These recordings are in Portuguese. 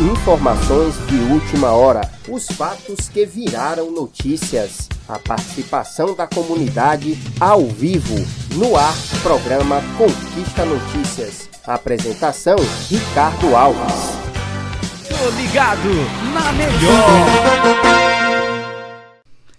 Informações de última hora. Os fatos que viraram notícias. A participação da comunidade ao vivo. No ar, programa Conquista Notícias. Apresentação: Ricardo Alves. Tô ligado na melhor.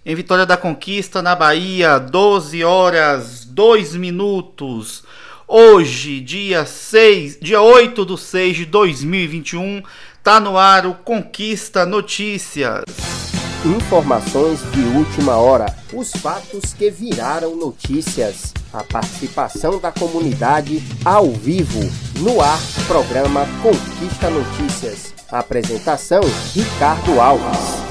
Em Vitória da Conquista, na Bahia, 12 horas 2 minutos. Hoje, dia 6, dia 8 de 6 de 2021, tá no ar o Conquista Notícias. Informações de última hora. Os fatos que viraram notícias. A participação da comunidade ao vivo. No ar, programa Conquista Notícias. Apresentação: Ricardo Alves.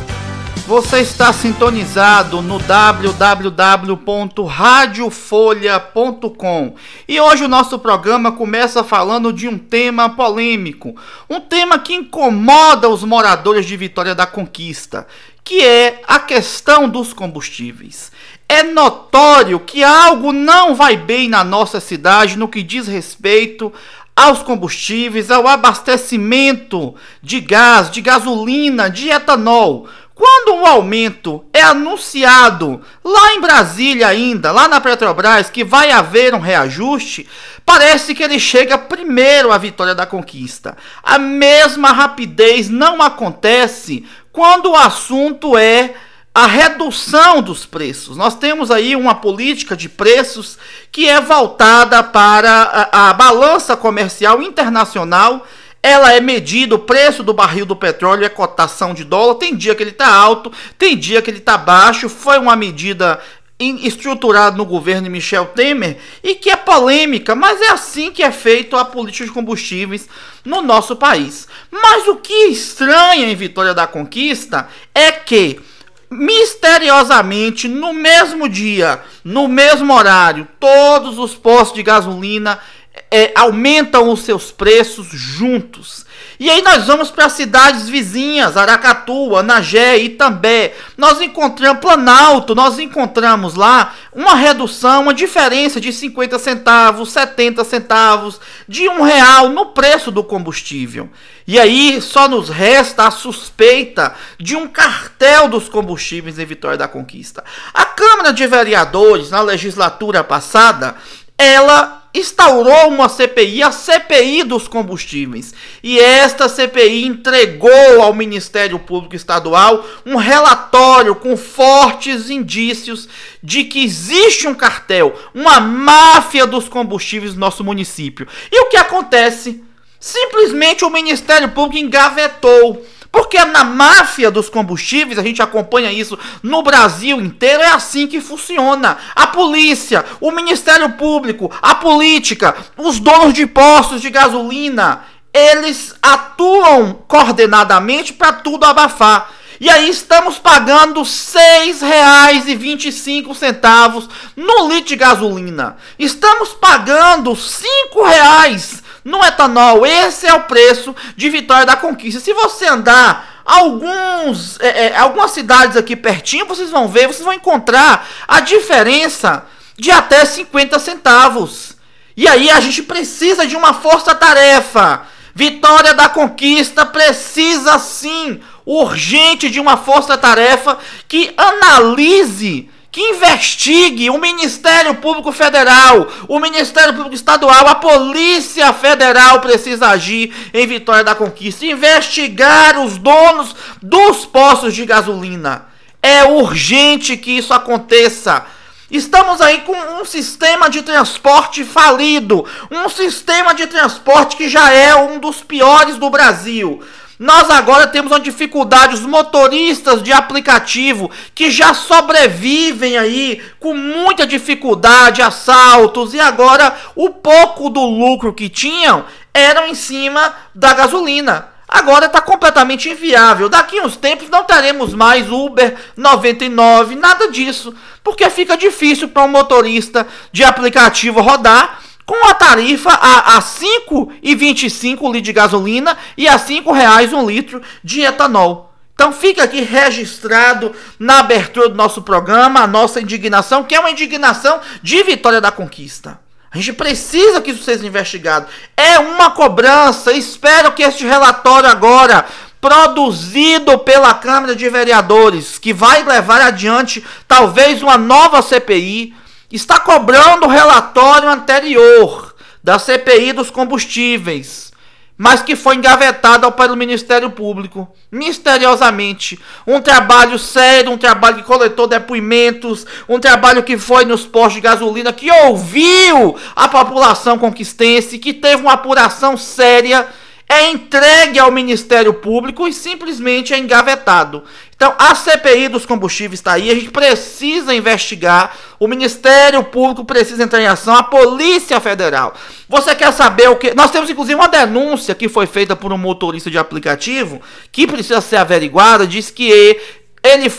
Você está sintonizado no www.radiofolha.com e hoje o nosso programa começa falando de um tema polêmico, um tema que incomoda os moradores de Vitória da Conquista, que é a questão dos combustíveis. É notório que algo não vai bem na nossa cidade no que diz respeito aos combustíveis, ao abastecimento de gás, de gasolina, de etanol quando um aumento é anunciado lá em Brasília ainda, lá na Petrobras, que vai haver um reajuste, parece que ele chega primeiro à vitória da conquista. A mesma rapidez não acontece quando o assunto é a redução dos preços. Nós temos aí uma política de preços que é voltada para a, a balança comercial internacional ela é medida, o preço do barril do petróleo é cotação de dólar. Tem dia que ele está alto, tem dia que ele está baixo. Foi uma medida estruturada no governo de Michel Temer e que é polêmica, mas é assim que é feito a política de combustíveis no nosso país. Mas o que estranha em Vitória da Conquista é que misteriosamente no mesmo dia, no mesmo horário, todos os postos de gasolina é, aumentam os seus preços juntos. E aí nós vamos para cidades vizinhas, Aracatu, Anagé, Itambé. Nós encontramos Planalto, nós encontramos lá uma redução, uma diferença de 50 centavos, 70 centavos, de um real no preço do combustível. E aí só nos resta a suspeita de um cartel dos combustíveis em Vitória da Conquista. A Câmara de Vereadores, na legislatura passada, ela instaurou uma CPI, a CPI dos combustíveis. E esta CPI entregou ao Ministério Público Estadual um relatório com fortes indícios de que existe um cartel, uma máfia dos combustíveis no nosso município. E o que acontece? Simplesmente o Ministério Público engavetou porque na máfia dos combustíveis, a gente acompanha isso no Brasil inteiro, é assim que funciona. A polícia, o Ministério Público, a política, os donos de postos de gasolina, eles atuam coordenadamente para tudo abafar. E aí estamos pagando R$ 6,25 no litro de gasolina. Estamos pagando R$ 5,00 no etanol. Esse é o preço de Vitória da Conquista. Se você andar alguns, é, é, algumas cidades aqui pertinho, vocês vão ver, vocês vão encontrar a diferença de até 50 centavos. E aí a gente precisa de uma força-tarefa. Vitória da Conquista precisa sim, urgente, de uma força-tarefa que analise que investigue o Ministério Público Federal, o Ministério Público Estadual, a Polícia Federal precisa agir em Vitória da Conquista, investigar os donos dos postos de gasolina. É urgente que isso aconteça. Estamos aí com um sistema de transporte falido, um sistema de transporte que já é um dos piores do Brasil. Nós agora temos uma dificuldade, os motoristas de aplicativo que já sobrevivem aí com muita dificuldade, assaltos, e agora o pouco do lucro que tinham eram em cima da gasolina. Agora está completamente inviável. Daqui uns tempos não teremos mais Uber 99, nada disso, porque fica difícil para um motorista de aplicativo rodar com a tarifa a, a 5,25 litro de gasolina e a R$ reais um litro de etanol. Então fica aqui registrado na abertura do nosso programa a nossa indignação, que é uma indignação de vitória da conquista. A gente precisa que isso seja investigado. É uma cobrança. Espero que este relatório agora, produzido pela Câmara de Vereadores, que vai levar adiante talvez uma nova CPI, está cobrando o relatório anterior da CPI dos combustíveis mas que foi engavetado pelo Ministério Público, misteriosamente. Um trabalho sério, um trabalho que coletou depoimentos, um trabalho que foi nos postos de gasolina, que ouviu a população conquistense, que teve uma apuração séria é entregue ao Ministério Público e simplesmente é engavetado. Então, a CPI dos combustíveis está aí, a gente precisa investigar, o Ministério Público precisa entrar em ação, a Polícia Federal. Você quer saber o que? Nós temos inclusive uma denúncia que foi feita por um motorista de aplicativo, que precisa ser averiguada, diz que ele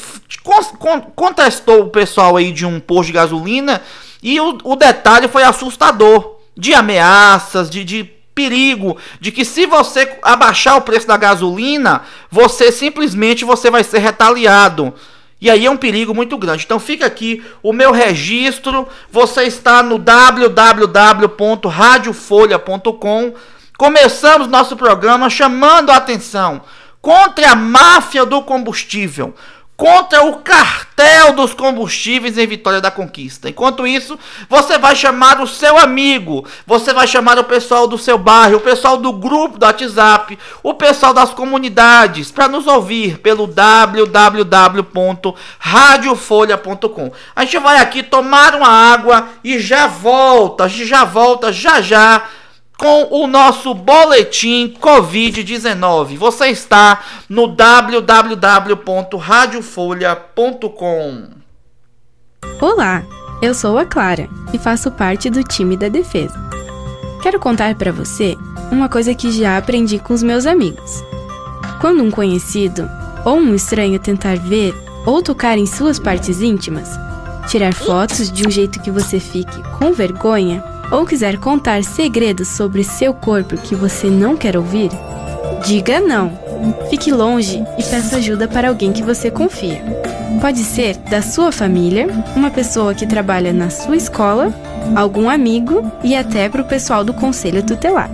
contestou o pessoal aí de um posto de gasolina e o, o detalhe foi assustador. De ameaças, de, de perigo de que se você abaixar o preço da gasolina, você simplesmente você vai ser retaliado. E aí é um perigo muito grande. Então fica aqui o meu registro. Você está no www.radiofolha.com. Começamos nosso programa chamando a atenção contra a máfia do combustível contra o cartel dos combustíveis em Vitória da Conquista. Enquanto isso, você vai chamar o seu amigo, você vai chamar o pessoal do seu bairro, o pessoal do grupo do WhatsApp, o pessoal das comunidades para nos ouvir pelo www.radiofolha.com. A gente vai aqui tomar uma água e já volta, a gente já volta já já com o nosso boletim Covid-19. Você está no www.radiofolha.com. Olá, eu sou a Clara e faço parte do time da defesa. Quero contar para você uma coisa que já aprendi com os meus amigos. Quando um conhecido ou um estranho tentar ver ou tocar em suas partes íntimas, tirar fotos de um jeito que você fique com vergonha, ou quiser contar segredos sobre seu corpo que você não quer ouvir, diga não. Fique longe e peça ajuda para alguém que você confia. Pode ser da sua família, uma pessoa que trabalha na sua escola, algum amigo e até para o pessoal do conselho tutelar.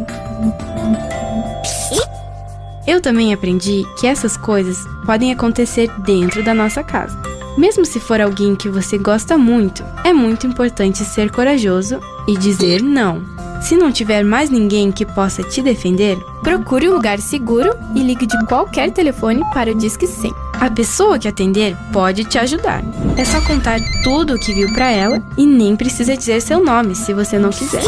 Eu também aprendi que essas coisas podem acontecer dentro da nossa casa. Mesmo se for alguém que você gosta muito, é muito importante ser corajoso e dizer não. Se não tiver mais ninguém que possa te defender, procure um lugar seguro e ligue de qualquer telefone para o Disque 100. A pessoa que atender pode te ajudar. É só contar tudo o que viu para ela e nem precisa dizer seu nome se você não quiser.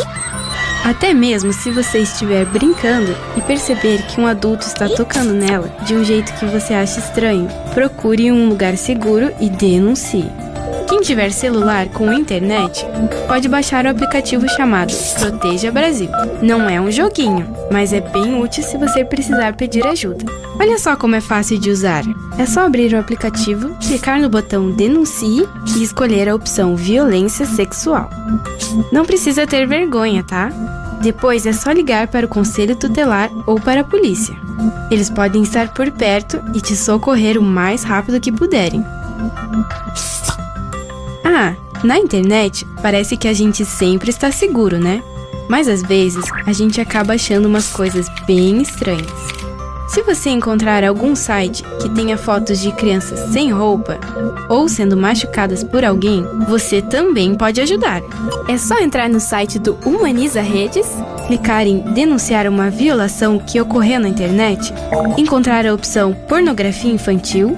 Até mesmo se você estiver brincando e perceber que um adulto está tocando nela de um jeito que você acha estranho, procure um lugar seguro e denuncie. Quem tiver celular com internet pode baixar o aplicativo chamado Proteja Brasil. Não é um joguinho, mas é bem útil se você precisar pedir ajuda. Olha só como é fácil de usar. É só abrir o aplicativo, clicar no botão Denuncie e escolher a opção Violência Sexual. Não precisa ter vergonha, tá? Depois é só ligar para o conselho tutelar ou para a polícia. Eles podem estar por perto e te socorrer o mais rápido que puderem. Ah, na internet parece que a gente sempre está seguro, né? Mas às vezes a gente acaba achando umas coisas bem estranhas. Se você encontrar algum site que tenha fotos de crianças sem roupa ou sendo machucadas por alguém, você também pode ajudar. É só entrar no site do Humaniza Redes, clicar em denunciar uma violação que ocorreu na internet, encontrar a opção pornografia infantil,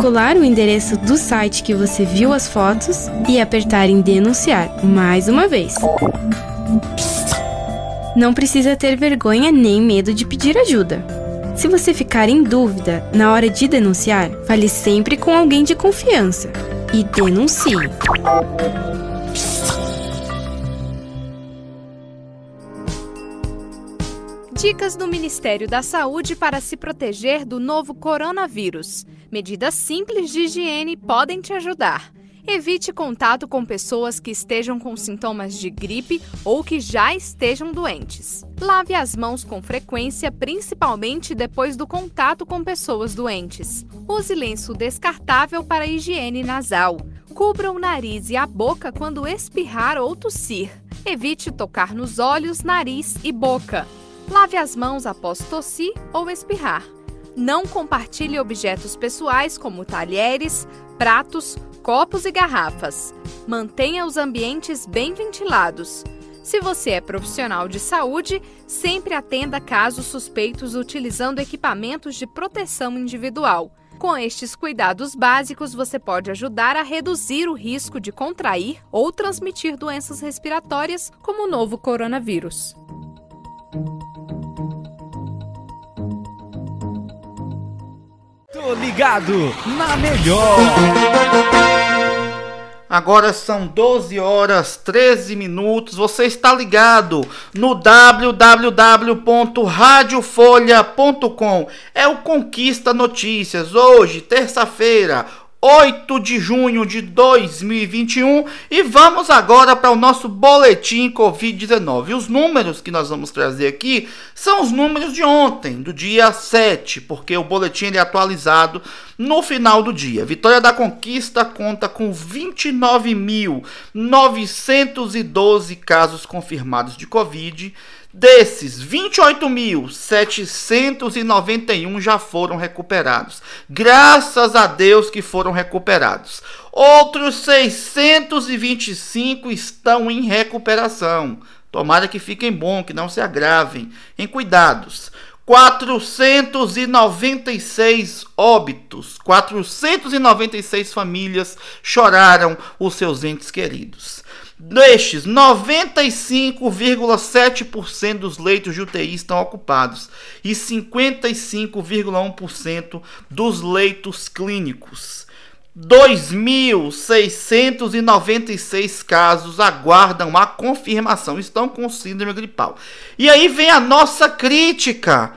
colar o endereço do site que você viu as fotos e apertar em denunciar mais uma vez. Não precisa ter vergonha nem medo de pedir ajuda. Se você ficar em dúvida na hora de denunciar, fale sempre com alguém de confiança e denuncie. Dicas do Ministério da Saúde para se proteger do novo coronavírus. Medidas simples de higiene podem te ajudar. Evite contato com pessoas que estejam com sintomas de gripe ou que já estejam doentes. Lave as mãos com frequência, principalmente depois do contato com pessoas doentes. Use lenço descartável para higiene nasal. Cubra o nariz e a boca quando espirrar ou tossir. Evite tocar nos olhos, nariz e boca. Lave as mãos após tossir ou espirrar. Não compartilhe objetos pessoais como talheres, pratos, copos e garrafas. Mantenha os ambientes bem ventilados. Se você é profissional de saúde, sempre atenda casos suspeitos utilizando equipamentos de proteção individual. Com estes cuidados básicos, você pode ajudar a reduzir o risco de contrair ou transmitir doenças respiratórias, como o novo coronavírus. Tô ligado na melhor. Agora são 12 horas 13 minutos. Você está ligado no www.radiofolha.com. É o Conquista Notícias. Hoje, terça-feira, 8 de junho de 2021 e vamos agora para o nosso boletim Covid-19. Os números que nós vamos trazer aqui são os números de ontem, do dia 7, porque o boletim é atualizado no final do dia. Vitória da Conquista conta com 29.912 casos confirmados de Covid. Desses, 28.791 já foram recuperados. Graças a Deus que foram recuperados. Outros 625 estão em recuperação. Tomara que fiquem bom, que não se agravem. Em cuidados. 496 óbitos, 496 famílias choraram os seus entes queridos. Destes, 95,7% dos leitos de UTI estão ocupados e 55,1% dos leitos clínicos. 2.696 casos aguardam a confirmação, estão com síndrome gripal. E aí vem a nossa crítica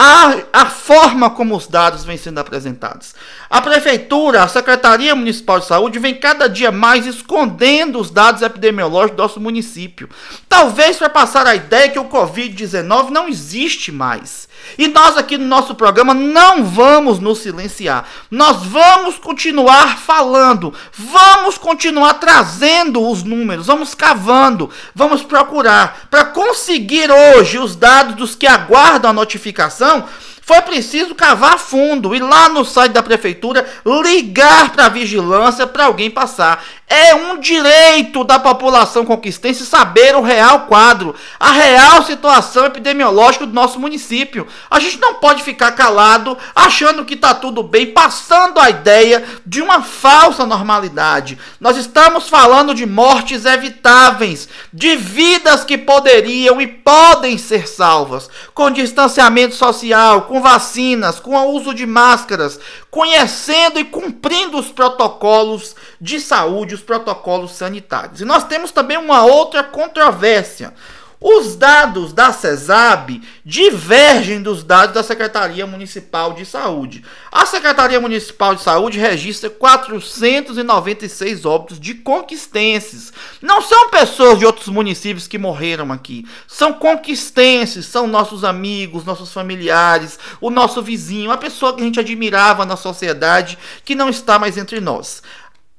a, a forma como os dados vêm sendo apresentados. A Prefeitura, a Secretaria Municipal de Saúde vem cada dia mais escondendo os dados epidemiológicos do nosso município. Talvez para passar a ideia que o Covid-19 não existe mais. E nós aqui no nosso programa não vamos nos silenciar. Nós vamos continuar falando, vamos continuar trazendo os números, vamos cavando, vamos procurar. Para conseguir hoje os dados dos que aguardam a notificação foi preciso cavar fundo e lá no site da prefeitura ligar para a vigilância para alguém passar. É um direito da população conquistense saber o real quadro, a real situação epidemiológica do nosso município. A gente não pode ficar calado achando que está tudo bem, passando a ideia de uma falsa normalidade. Nós estamos falando de mortes evitáveis, de vidas que poderiam e podem ser salvas, com distanciamento social, com vacinas, com o uso de máscaras, conhecendo e cumprindo os protocolos de saúde, os protocolos sanitários. E nós temos também uma outra controvérsia. Os dados da CESAB divergem dos dados da Secretaria Municipal de Saúde. A Secretaria Municipal de Saúde registra 496 óbitos de conquistenses. Não são pessoas de outros municípios que morreram aqui. São conquistenses, são nossos amigos, nossos familiares, o nosso vizinho, a pessoa que a gente admirava na sociedade que não está mais entre nós.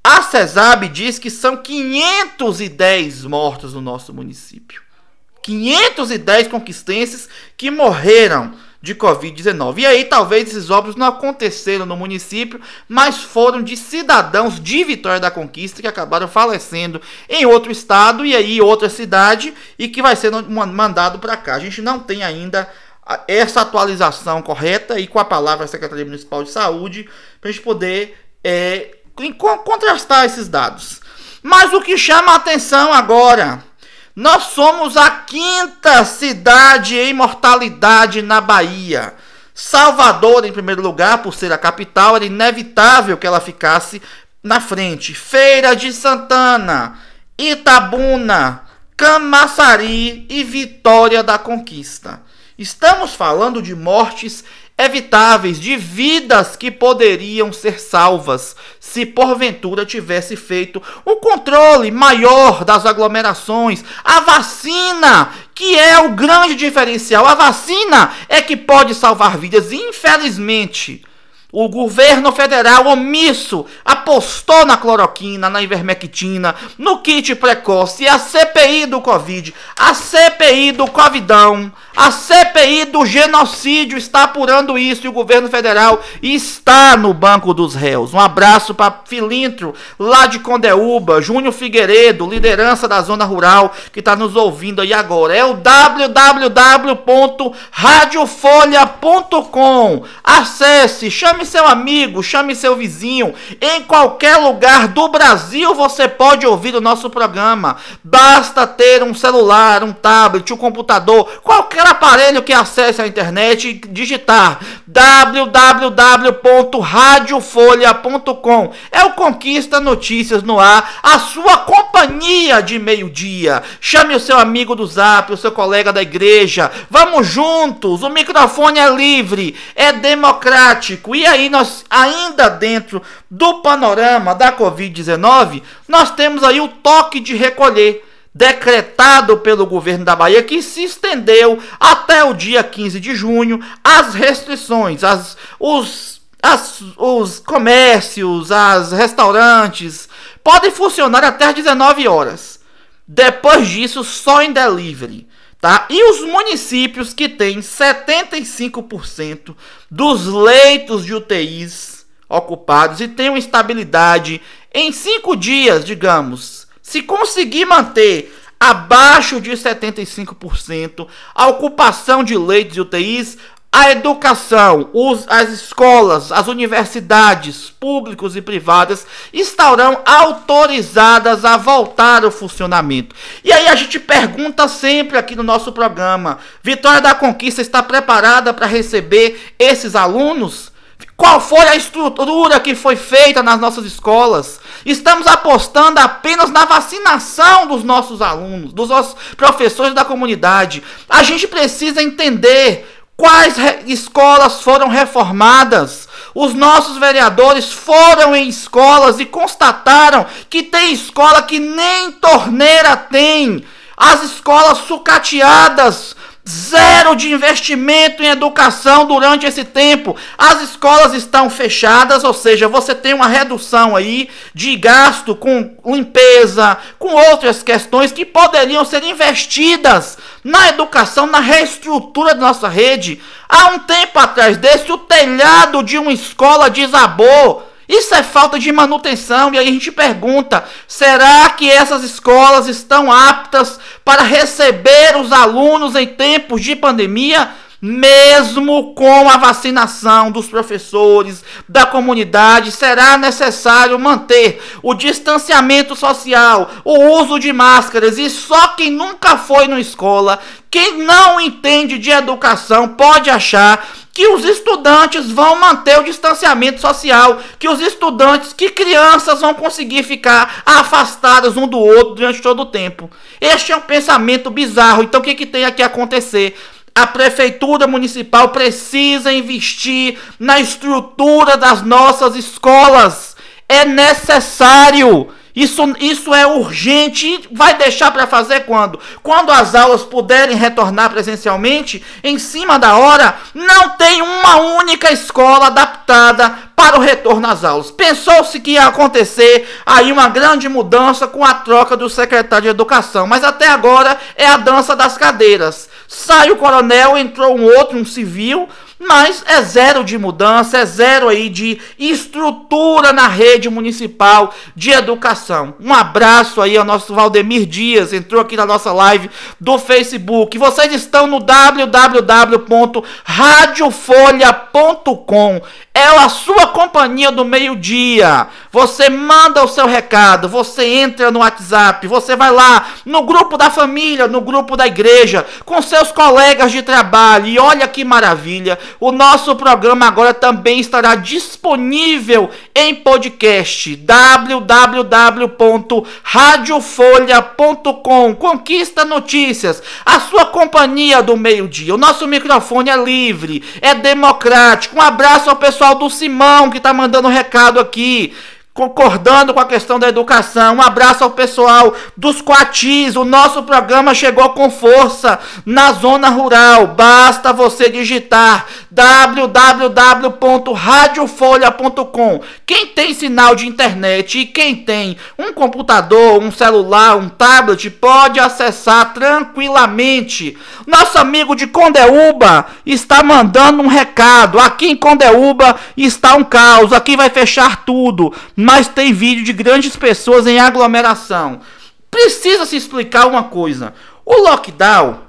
A CESAB diz que são 510 mortos no nosso município. 510 conquistenses que morreram de Covid-19. E aí, talvez esses óbitos não aconteceram no município, mas foram de cidadãos de Vitória da Conquista que acabaram falecendo em outro estado e aí outra cidade e que vai ser mandado para cá. A gente não tem ainda essa atualização correta e com a palavra da Secretaria Municipal de Saúde para a gente poder é, contrastar esses dados. Mas o que chama a atenção agora nós somos a quinta cidade em mortalidade na Bahia. Salvador, em primeiro lugar, por ser a capital, era inevitável que ela ficasse na frente. Feira de Santana, Itabuna, Camaçari e Vitória da Conquista. Estamos falando de mortes evitáveis de vidas que poderiam ser salvas se porventura tivesse feito um controle maior das aglomerações. A vacina, que é o grande diferencial, a vacina é que pode salvar vidas. Infelizmente, o governo federal omisso apostou na cloroquina, na ivermectina, no kit precoce a CPI do Covid, a CPI do Covidão, a CPI do genocídio está apurando isso e o governo federal está no banco dos réus. Um abraço para Filintro, lá de Condeúba, Júnior Figueiredo, liderança da zona rural, que está nos ouvindo aí agora. É o www.radiofolha.com. Acesse, chame seu amigo, chame seu vizinho. Em qualquer lugar do Brasil você pode ouvir o nosso programa. Basta ter um celular, um tablet, um computador, qualquer aparelho que acesse a internet e digitar www.radiofolha.com. É o Conquista Notícias no ar, a sua companhia de meio-dia. Chame o seu amigo do Zap, o seu colega da igreja. Vamos juntos. O microfone é livre, é democrático. E aí nós ainda dentro do panorama da COVID-19, nós temos aí o toque de recolher decretado pelo governo da Bahia, que se estendeu até o dia 15 de junho, as restrições, as, os, as, os comércios, as restaurantes podem funcionar até as 19 horas. Depois disso, só em delivery. Tá? E os municípios que têm 75% dos leitos de UTIs ocupados e têm uma estabilidade em cinco dias, digamos, se conseguir manter abaixo de 75% a ocupação de leitos de UTIs, a educação, os, as escolas, as universidades públicas e privadas estarão autorizadas a voltar ao funcionamento. E aí a gente pergunta sempre aqui no nosso programa: Vitória da Conquista está preparada para receber esses alunos? Qual foi a estrutura que foi feita nas nossas escolas? Estamos apostando apenas na vacinação dos nossos alunos, dos nossos professores da comunidade. A gente precisa entender quais escolas foram reformadas. Os nossos vereadores foram em escolas e constataram que tem escola que nem torneira tem. As escolas sucateadas Zero de investimento em educação durante esse tempo. As escolas estão fechadas, ou seja, você tem uma redução aí de gasto com limpeza, com outras questões que poderiam ser investidas na educação, na reestrutura da nossa rede. Há um tempo atrás desse, o telhado de uma escola desabou. Isso é falta de manutenção. E aí a gente pergunta: será que essas escolas estão aptas para receber os alunos em tempos de pandemia? Mesmo com a vacinação dos professores, da comunidade, será necessário manter o distanciamento social, o uso de máscaras, e só quem nunca foi na escola, quem não entende de educação, pode achar que os estudantes vão manter o distanciamento social, que os estudantes, que crianças vão conseguir ficar afastadas um do outro durante todo o tempo. Este é um pensamento bizarro. Então o que, que tem aqui a acontecer? A prefeitura municipal precisa investir na estrutura das nossas escolas. É necessário. Isso, isso é urgente. Vai deixar para fazer quando? Quando as aulas puderem retornar presencialmente, em cima da hora, não tem uma única escola adaptada para o retorno às aulas. Pensou-se que ia acontecer aí uma grande mudança com a troca do secretário de Educação, mas até agora é a dança das cadeiras. Sai o coronel, entrou um outro, um civil, mas é zero de mudança, é zero aí de estrutura na rede municipal de educação. Um abraço aí ao nosso Valdemir Dias, entrou aqui na nossa live do Facebook. Vocês estão no www.radiofolha.com é a sua companhia do meio-dia. Você manda o seu recado, você entra no WhatsApp, você vai lá no grupo da família, no grupo da igreja, com seus colegas de trabalho. E olha que maravilha, o nosso programa agora também estará disponível em podcast www.radiofolha.com. Conquista Notícias, a sua companhia do meio-dia. O nosso microfone é livre, é democrático. Um abraço ao pessoal do Simão que está mandando recado aqui concordando com a questão da educação. Um abraço ao pessoal dos Coatis. O nosso programa chegou com força na zona rural. Basta você digitar www.radiofolha.com. Quem tem sinal de internet e quem tem um computador, um celular, um tablet pode acessar tranquilamente. Nosso amigo de Condeúba está mandando um recado. Aqui em Condeúba está um caos. Aqui vai fechar tudo mas tem vídeo de grandes pessoas em aglomeração. Precisa se explicar uma coisa: o lockdown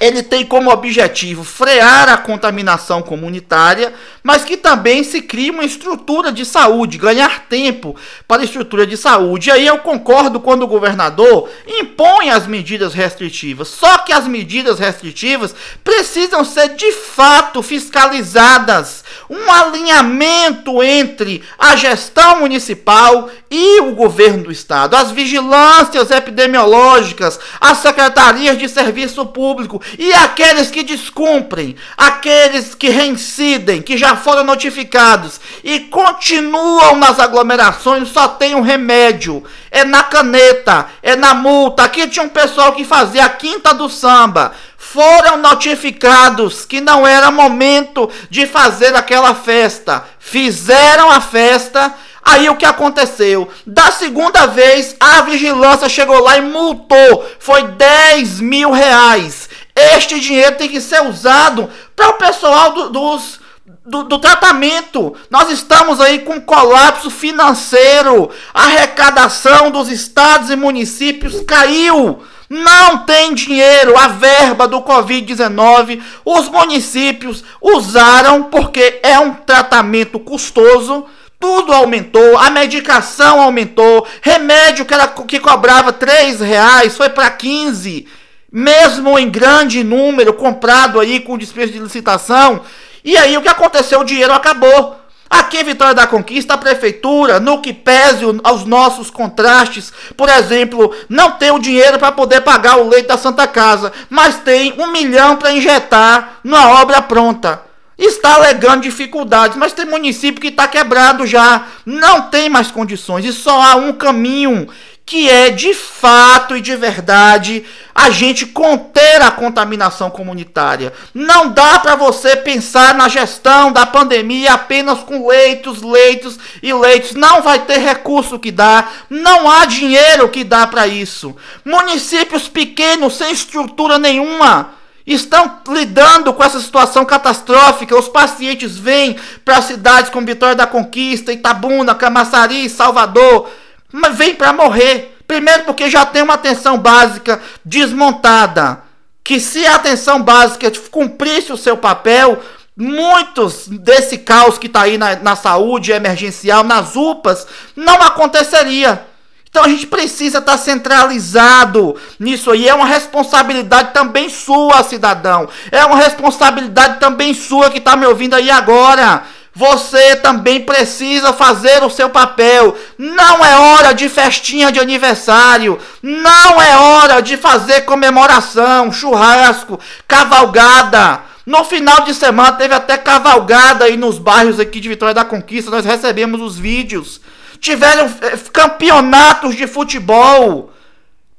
ele tem como objetivo frear a contaminação comunitária, mas que também se cria uma estrutura de saúde, ganhar tempo para a estrutura de saúde. E aí eu concordo quando o governador impõe as medidas restritivas. Só que as medidas restritivas precisam ser de fato fiscalizadas. Um alinhamento entre a gestão municipal e o governo do estado, as vigilâncias epidemiológicas, as secretarias de serviço público e aqueles que descumprem, aqueles que reincidem, que já foram notificados e continuam nas aglomerações, só tem um remédio. É na caneta, é na multa. Aqui tinha um pessoal que fazia a quinta do samba. Foram notificados que não era momento de fazer aquela festa. Fizeram a festa. Aí o que aconteceu? Da segunda vez, a vigilância chegou lá e multou. Foi 10 mil reais. Este dinheiro tem que ser usado para o pessoal do, dos, do, do, tratamento. Nós estamos aí com colapso financeiro. A arrecadação dos estados e municípios caiu. Não tem dinheiro, a verba do Covid-19, os municípios usaram porque é um tratamento custoso. Tudo aumentou, a medicação aumentou, remédio que, era, que cobrava 3 reais foi para 15 mesmo em grande número, comprado aí com despesa de licitação. E aí o que aconteceu? O dinheiro acabou. Aqui em Vitória da Conquista, a prefeitura, no que pese aos nossos contrastes, por exemplo, não tem o dinheiro para poder pagar o leito da Santa Casa, mas tem um milhão para injetar na obra pronta. Está alegando dificuldades, mas tem município que está quebrado já, não tem mais condições e só há um caminho que é de fato e de verdade a gente conter a contaminação comunitária. Não dá para você pensar na gestão da pandemia apenas com leitos, leitos e leitos. Não vai ter recurso que dá, não há dinheiro que dá para isso. Municípios pequenos sem estrutura nenhuma estão lidando com essa situação catastrófica. Os pacientes vêm para cidades como Vitória da Conquista, Itabuna, Camaçari, Salvador mas vem para morrer. Primeiro porque já tem uma atenção básica desmontada. Que se a atenção básica cumprisse o seu papel, muitos desse caos que está aí na, na saúde emergencial, nas UPAs, não aconteceria. Então a gente precisa estar tá centralizado nisso aí. É uma responsabilidade também sua, cidadão. É uma responsabilidade também sua que está me ouvindo aí agora. Você também precisa fazer o seu papel. Não é hora de festinha de aniversário. Não é hora de fazer comemoração, churrasco, cavalgada. No final de semana teve até cavalgada aí nos bairros aqui de Vitória da Conquista. Nós recebemos os vídeos. Tiveram eh, campeonatos de futebol.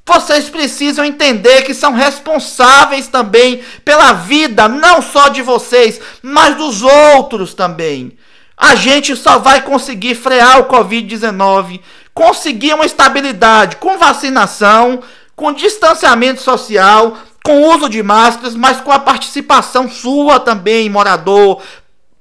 Vocês precisam entender que são responsáveis também pela vida, não só de vocês, mas dos outros também. A gente só vai conseguir frear o Covid-19, conseguir uma estabilidade com vacinação, com distanciamento social, com uso de máscaras, mas com a participação sua também, morador,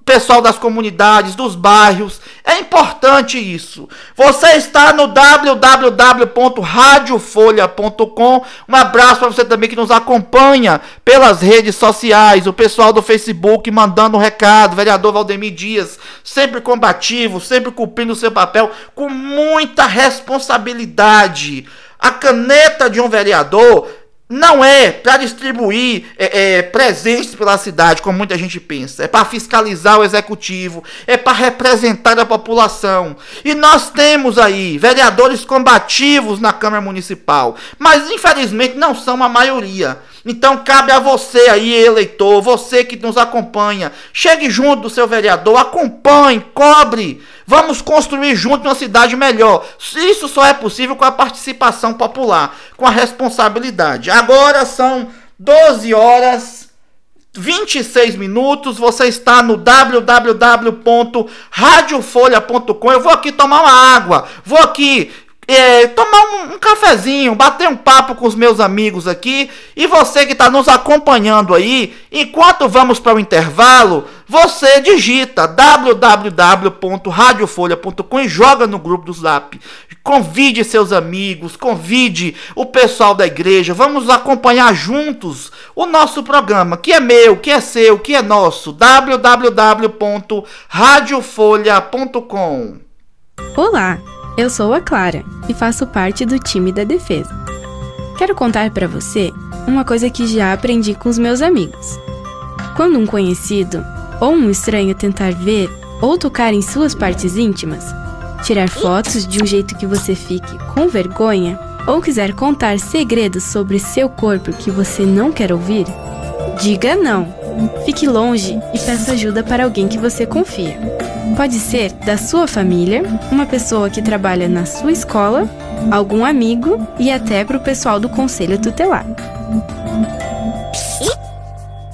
pessoal das comunidades, dos bairros. É importante isso. Você está no www.radiofolha.com. Um abraço para você também que nos acompanha pelas redes sociais, o pessoal do Facebook mandando um recado, vereador Valdemir Dias, sempre combativo, sempre cumprindo o seu papel com muita responsabilidade. A caneta de um vereador não é para distribuir é, é, presentes pela cidade, como muita gente pensa. É para fiscalizar o executivo, é para representar a população. E nós temos aí vereadores combativos na Câmara Municipal, mas infelizmente não são a maioria. Então cabe a você aí, eleitor, você que nos acompanha, chegue junto do seu vereador, acompanhe, cobre. Vamos construir junto uma cidade melhor. Isso só é possível com a participação popular, com a responsabilidade. Agora são 12 horas 26 minutos. Você está no www.radiofolha.com. Eu vou aqui tomar uma água. Vou aqui é, tomar um, um, cafezinho, bater um papo com os meus amigos aqui. E você que está nos acompanhando aí, enquanto vamos para o intervalo, você digita www.radiofolha.com e joga no grupo do Zap. Convide seus amigos, convide o pessoal da igreja. Vamos acompanhar juntos o nosso programa, que é meu, que é seu, que é nosso. www.radiofolha.com. Olá! Eu sou a Clara e faço parte do time da defesa. Quero contar para você uma coisa que já aprendi com os meus amigos. Quando um conhecido ou um estranho tentar ver ou tocar em suas partes íntimas, tirar fotos de um jeito que você fique com vergonha ou quiser contar segredos sobre seu corpo que você não quer ouvir, diga não. Fique longe e peça ajuda para alguém que você confia. Pode ser da sua família, uma pessoa que trabalha na sua escola, algum amigo e até para o pessoal do conselho tutelar.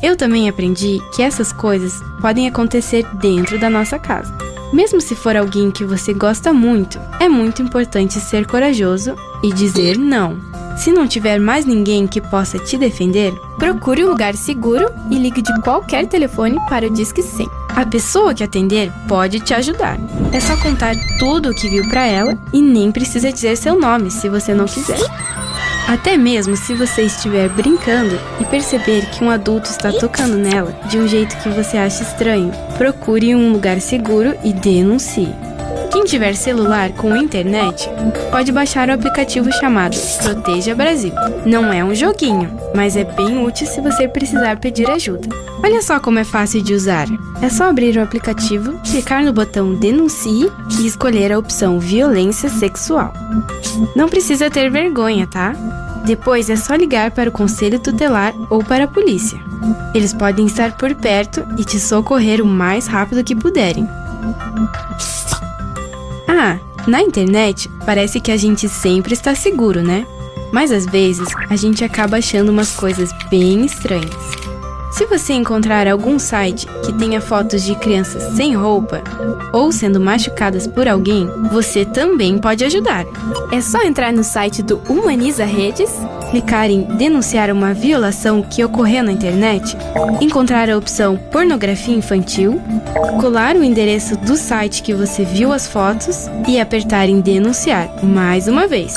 Eu também aprendi que essas coisas podem acontecer dentro da nossa casa. Mesmo se for alguém que você gosta muito, é muito importante ser corajoso e dizer não. Se não tiver mais ninguém que possa te defender, procure um lugar seguro e ligue de qualquer telefone para o Disque 100. A pessoa que atender pode te ajudar. É só contar tudo o que viu para ela e nem precisa dizer seu nome se você não quiser. Até mesmo se você estiver brincando e perceber que um adulto está tocando nela de um jeito que você acha estranho, procure um lugar seguro e denuncie. Quem tiver celular com internet pode baixar o aplicativo chamado Proteja Brasil. Não é um joguinho, mas é bem útil se você precisar pedir ajuda. Olha só como é fácil de usar. É só abrir o aplicativo, clicar no botão Denuncie e escolher a opção Violência Sexual. Não precisa ter vergonha, tá? Depois é só ligar para o conselho tutelar ou para a polícia. Eles podem estar por perto e te socorrer o mais rápido que puderem. Ah, na internet parece que a gente sempre está seguro, né? Mas às vezes a gente acaba achando umas coisas bem estranhas. Se você encontrar algum site que tenha fotos de crianças sem roupa ou sendo machucadas por alguém, você também pode ajudar. É só entrar no site do Humaniza Redes, clicar em denunciar uma violação que ocorreu na internet, encontrar a opção pornografia infantil, colar o endereço do site que você viu as fotos e apertar em denunciar mais uma vez.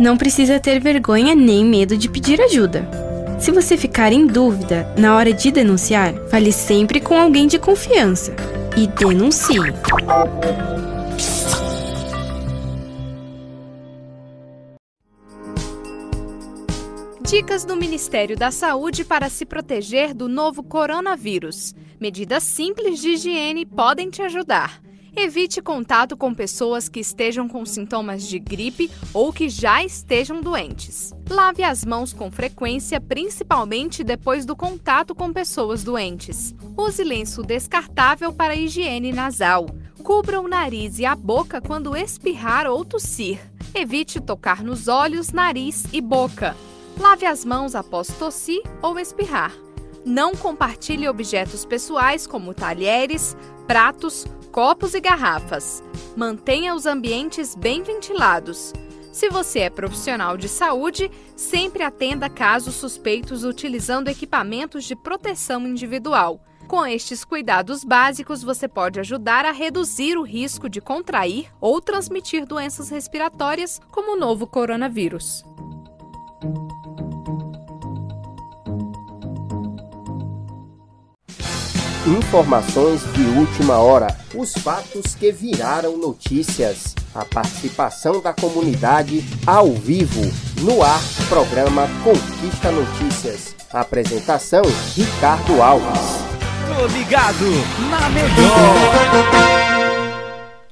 Não precisa ter vergonha nem medo de pedir ajuda. Se você ficar em dúvida na hora de denunciar, fale sempre com alguém de confiança e denuncie. Dicas do Ministério da Saúde para se proteger do novo coronavírus. Medidas simples de higiene podem te ajudar. Evite contato com pessoas que estejam com sintomas de gripe ou que já estejam doentes. Lave as mãos com frequência, principalmente depois do contato com pessoas doentes. Use lenço descartável para higiene nasal. Cubra o nariz e a boca quando espirrar ou tossir. Evite tocar nos olhos, nariz e boca. Lave as mãos após tossir ou espirrar. Não compartilhe objetos pessoais como talheres, pratos, copos e garrafas. Mantenha os ambientes bem ventilados. Se você é profissional de saúde, sempre atenda casos suspeitos utilizando equipamentos de proteção individual. Com estes cuidados básicos, você pode ajudar a reduzir o risco de contrair ou transmitir doenças respiratórias, como o novo coronavírus. Informações de última hora. Os fatos que viraram notícias. A participação da comunidade ao vivo. No ar, programa Conquista Notícias. Apresentação: Ricardo Alves. Tô ligado na melhor.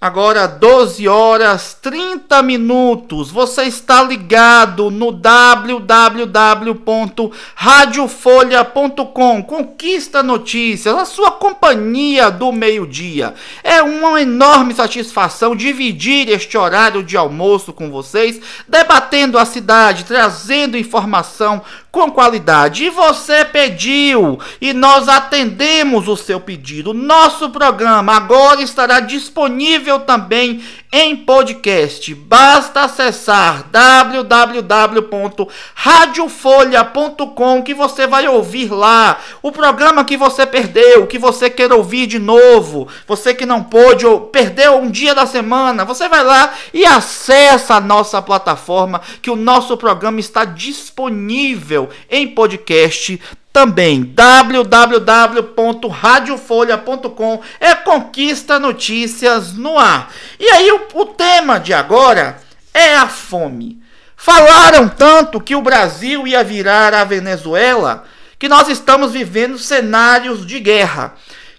Agora 12 horas 30 minutos. Você está ligado no www.radiofolha.com. Conquista Notícias, a sua companhia do meio-dia. É uma enorme satisfação dividir este horário de almoço com vocês, debatendo a cidade, trazendo informação com qualidade. E você pediu e nós atendemos o seu pedido. Nosso programa agora estará disponível também em podcast. Basta acessar www.radiofolha.com que você vai ouvir lá o programa que você perdeu, que você quer ouvir de novo. Você que não pôde ou perdeu um dia da semana, você vai lá e acessa a nossa plataforma que o nosso programa está disponível em podcast também www.radiofolha.com é Conquista Notícias no ar. E aí o, o, tema de agora é a fome. Falaram tanto que o Brasil ia virar a Venezuela que nós estamos vivendo cenários de guerra.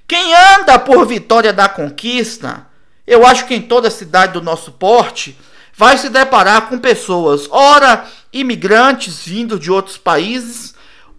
Quem anda por Vitória da Conquista, eu acho que em toda cidade do nosso porte, vai se deparar com pessoas, ora imigrantes vindos de outros países,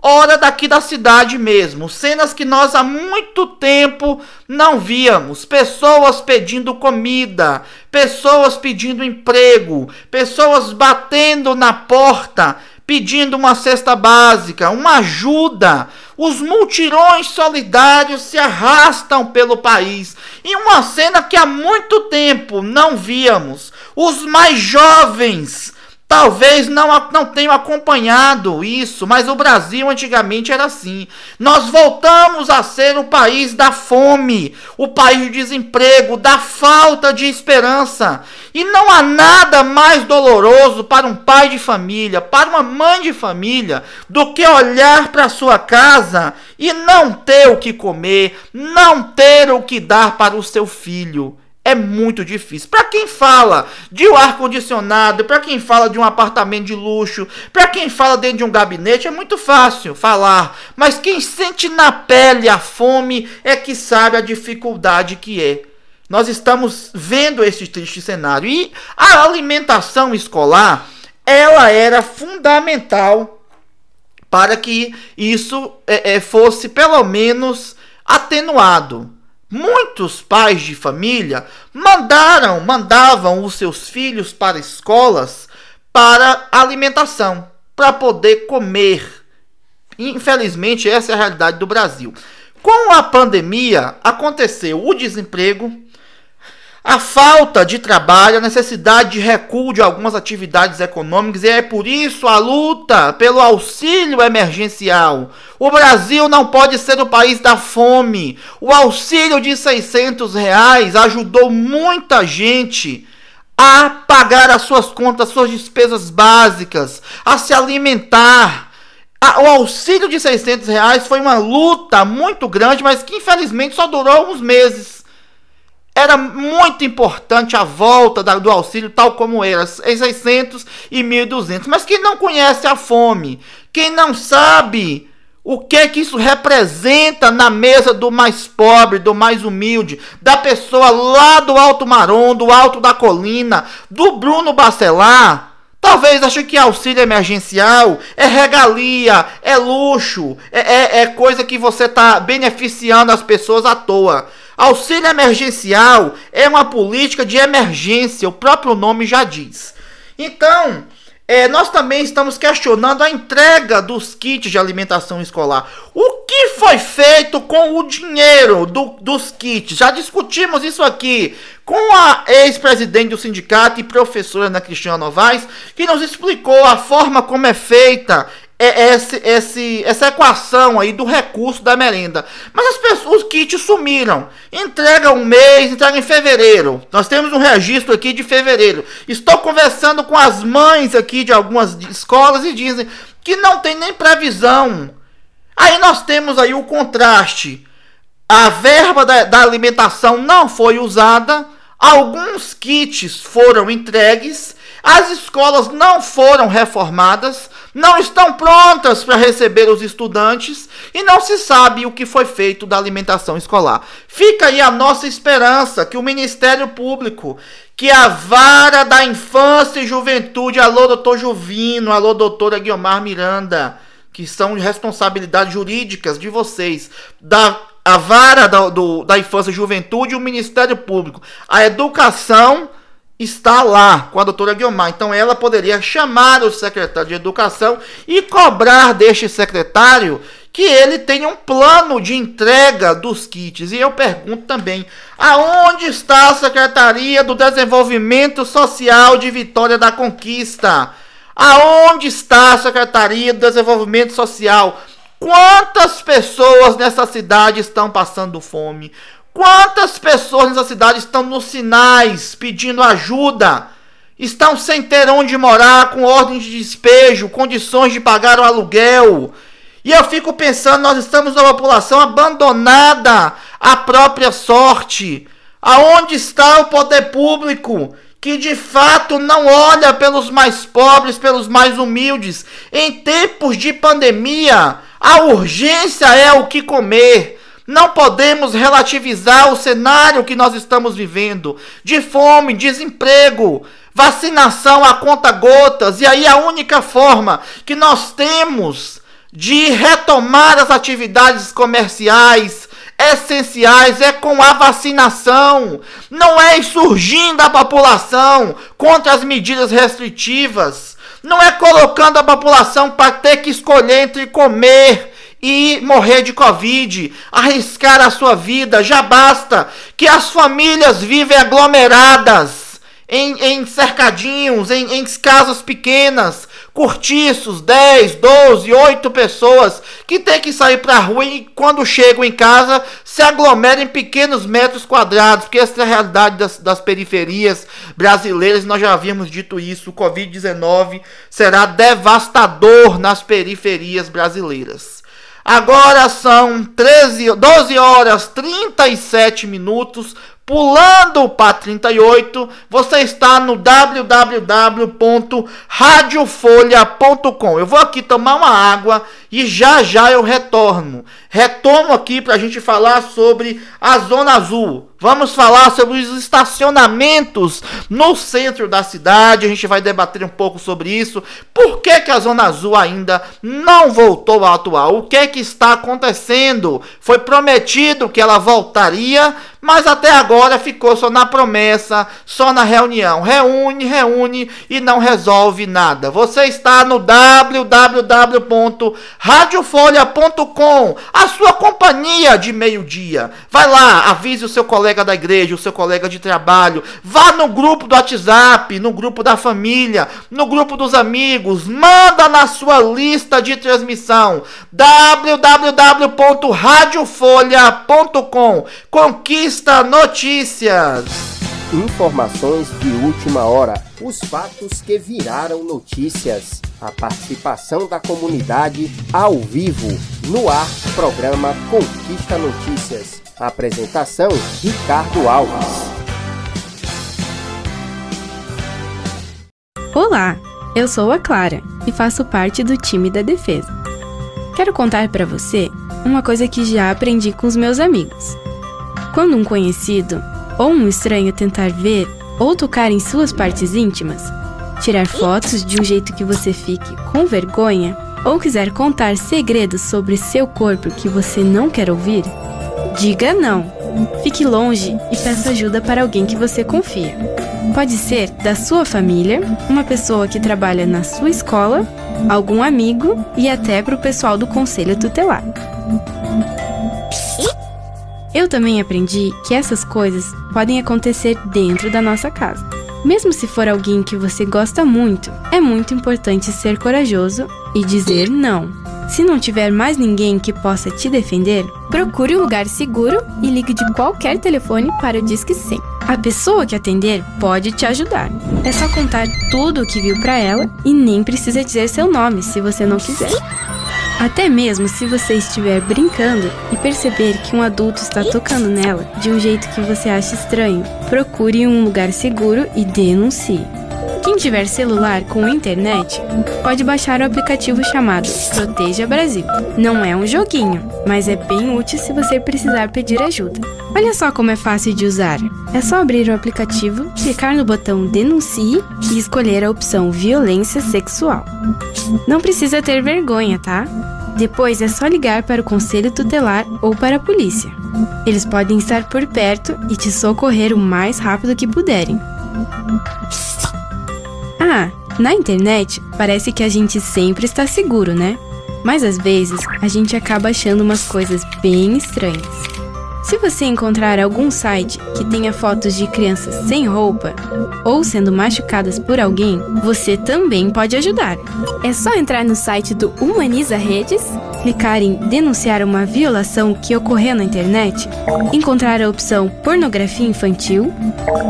Hora daqui da cidade mesmo, cenas que nós há muito tempo não víamos, pessoas pedindo comida, pessoas pedindo emprego, pessoas batendo na porta, pedindo uma cesta básica, uma ajuda. Os multirões solidários se arrastam pelo país. E uma cena que há muito tempo não víamos. Os mais jovens Talvez não, não tenham acompanhado isso, mas o Brasil antigamente era assim. Nós voltamos a ser o país da fome, o país do desemprego, da falta de esperança. E não há nada mais doloroso para um pai de família, para uma mãe de família, do que olhar para sua casa e não ter o que comer, não ter o que dar para o seu filho é muito difícil. Para quem fala de um ar condicionado, para quem fala de um apartamento de luxo, para quem fala dentro de um gabinete, é muito fácil falar. Mas quem sente na pele a fome é que sabe a dificuldade que é. Nós estamos vendo esse triste cenário e a alimentação escolar, ela era fundamental para que isso é, é, fosse pelo menos atenuado. Muitos pais de família mandaram, mandavam os seus filhos para escolas para alimentação, para poder comer. Infelizmente, essa é a realidade do Brasil. Com a pandemia, aconteceu o desemprego, a falta de trabalho, a necessidade de recuo de algumas atividades econômicas, e é por isso a luta pelo auxílio emergencial. O Brasil não pode ser o país da fome. O auxílio de 600 reais ajudou muita gente a pagar as suas contas, suas despesas básicas, a se alimentar. O auxílio de 600 reais foi uma luta muito grande, mas que infelizmente só durou uns meses. Era muito importante a volta do auxílio tal como era, em 600 e 1.200. Mas quem não conhece a fome, quem não sabe o que que isso representa na mesa do mais pobre, do mais humilde, da pessoa lá do Alto Marom, do Alto da Colina, do Bruno Bacelar, Talvez ache que auxílio emergencial é regalia, é luxo, é, é, é coisa que você está beneficiando as pessoas à toa. Auxílio emergencial é uma política de emergência, o próprio nome já diz. Então, é, nós também estamos questionando a entrega dos kits de alimentação escolar. O que foi feito com o dinheiro do, dos kits? Já discutimos isso aqui com a ex-presidente do sindicato e professora Ana Cristina Novaes, que nos explicou a forma como é feita esse, esse, essa equação aí do recurso da merenda. Mas as pessoas, os kits sumiram. Entrega um mês, entrega em fevereiro. Nós temos um registro aqui de fevereiro. Estou conversando com as mães aqui de algumas escolas e dizem que não tem nem previsão. Aí nós temos aí o contraste. a verba da, da alimentação não foi usada, alguns kits foram entregues, as escolas não foram reformadas, não estão prontas para receber os estudantes e não se sabe o que foi feito da alimentação escolar. Fica aí a nossa esperança que o Ministério Público, que a vara da infância e juventude, alô doutor Juvino, alô doutora Guiomar Miranda, que são responsabilidades jurídicas de vocês, da a vara do, do, da infância e juventude e o Ministério Público. A educação está lá com a doutora Guiomar. Então ela poderia chamar o secretário de Educação e cobrar deste secretário que ele tenha um plano de entrega dos kits. E eu pergunto também, aonde está a Secretaria do Desenvolvimento Social de Vitória da Conquista? Aonde está a Secretaria do Desenvolvimento Social? Quantas pessoas nessa cidade estão passando fome? Quantas pessoas nessa cidade estão nos sinais pedindo ajuda? Estão sem ter onde morar, com ordem de despejo, condições de pagar o aluguel. E eu fico pensando, nós estamos numa população abandonada à própria sorte. Aonde está o poder público que de fato não olha pelos mais pobres, pelos mais humildes? Em tempos de pandemia, a urgência é o que comer. Não podemos relativizar o cenário que nós estamos vivendo de fome, desemprego, vacinação a conta gotas. E aí a única forma que nós temos de retomar as atividades comerciais essenciais é com a vacinação. Não é insurgindo a população contra as medidas restritivas. Não é colocando a população para ter que escolher entre comer e morrer de Covid, arriscar a sua vida, já basta que as famílias vivem aglomeradas em, em cercadinhos, em, em casas pequenas, cortiços, 10, 12, 8 pessoas que tem que sair para rua e quando chegam em casa se aglomeram em pequenos metros quadrados, porque essa é a realidade das, das periferias brasileiras, nós já havíamos dito isso, o Covid-19 será devastador nas periferias brasileiras. Agora são 13, 12 horas 37 minutos. Pulando para 38, você está no www.radiofolha.com. Eu vou aqui tomar uma água e já já eu retorno. Retorno aqui para a gente falar sobre a Zona Azul. Vamos falar sobre os estacionamentos no centro da cidade. A gente vai debater um pouco sobre isso. Por que, que a Zona Azul ainda não voltou a atuar? O que, que está acontecendo? Foi prometido que ela voltaria, mas até agora ficou só na promessa, só na reunião. Reúne, reúne e não resolve nada. Você está no www.radiofolha.com, a sua companhia de meio-dia. Vai lá, avise o seu colega da igreja, o seu colega de trabalho. Vá no grupo do WhatsApp, no grupo da família, no grupo dos amigos. Manda na sua lista de transmissão www.radiofolha.com. Conquista notícias. Informações de última hora. Os fatos que viraram notícias. A participação da comunidade ao vivo. No ar, programa Conquista Notícias. Apresentação: Ricardo Alves. Olá, eu sou a Clara e faço parte do time da defesa. Quero contar para você uma coisa que já aprendi com os meus amigos. Quando um conhecido ou um estranho tentar ver ou tocar em suas partes íntimas, tirar fotos de um jeito que você fique com vergonha ou quiser contar segredos sobre seu corpo que você não quer ouvir, Diga não. Fique longe e peça ajuda para alguém que você confia. Pode ser da sua família, uma pessoa que trabalha na sua escola, algum amigo e até para o pessoal do conselho tutelar. Eu também aprendi que essas coisas podem acontecer dentro da nossa casa. Mesmo se for alguém que você gosta muito, é muito importante ser corajoso e dizer não. Se não tiver mais ninguém que possa te defender, procure um lugar seguro e ligue de qualquer telefone para o Disque 100. A pessoa que atender pode te ajudar. É só contar tudo o que viu para ela e nem precisa dizer seu nome se você não quiser. Até mesmo se você estiver brincando e perceber que um adulto está tocando nela de um jeito que você acha estranho, procure um lugar seguro e denuncie. Quem tiver celular com internet pode baixar o aplicativo chamado Proteja Brasil. Não é um joguinho, mas é bem útil se você precisar pedir ajuda. Olha só como é fácil de usar. É só abrir o aplicativo, clicar no botão Denuncie e escolher a opção Violência Sexual. Não precisa ter vergonha, tá? Depois é só ligar para o conselho tutelar ou para a polícia. Eles podem estar por perto e te socorrer o mais rápido que puderem. Ah, na internet parece que a gente sempre está seguro, né? Mas às vezes a gente acaba achando umas coisas bem estranhas. Se você encontrar algum site que tenha fotos de crianças sem roupa ou sendo machucadas por alguém, você também pode ajudar. É só entrar no site do Humaniza Redes, clicar em denunciar uma violação que ocorreu na internet, encontrar a opção pornografia infantil,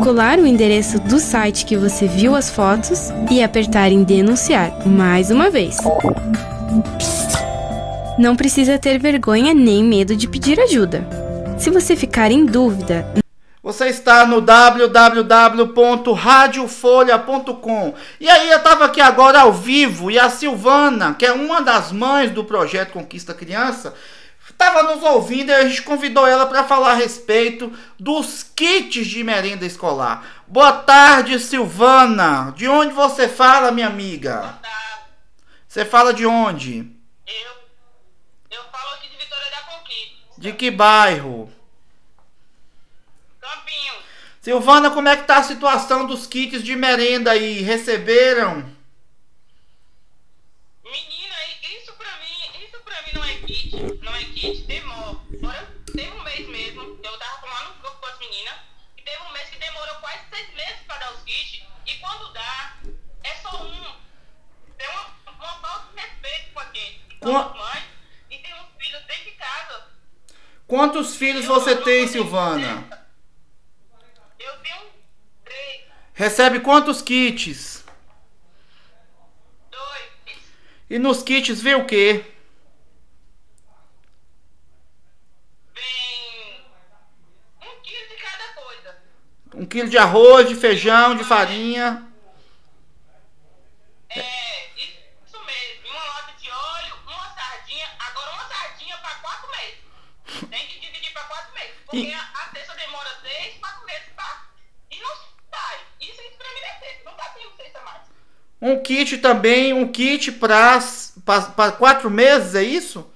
colar o endereço do site que você viu as fotos e apertar em denunciar mais uma vez. Não precisa ter vergonha nem medo de pedir ajuda. Se você ficar em dúvida, você está no www.radiofolha.com. E aí eu estava aqui agora ao vivo e a Silvana, que é uma das mães do projeto Conquista Criança, estava nos ouvindo e a gente convidou ela para falar a respeito dos kits de merenda escolar. Boa tarde, Silvana. De onde você fala, minha amiga? Boa tarde. Você fala de onde? Eu de que bairro? Campinho. Silvana, como é que tá a situação dos kits de merenda aí? Receberam? Menina, isso pra mim, isso pra mim não é kit, não é kit, demora. Teve um mês mesmo, eu tava no grupo com as meninas, e teve um mês que demorou quase seis meses pra dar os kits, e quando dá, é só um. Tem uma, uma falta de respeito com aquele. Com as mães, e tem uns filhos dentro de casa Quantos filhos você tem, Silvana? Eu tenho três. Recebe quantos kits? Dois. E nos kits vê o quê? Vem um quilo de cada coisa. Um quilo de arroz, de feijão, de farinha. Porque a, a cesta demora 3, 4 meses pra. E não sai. Isso é pra mim é cesta. Não tá tendo cesta mais. Um kit também, um kit pra 4 meses, é isso?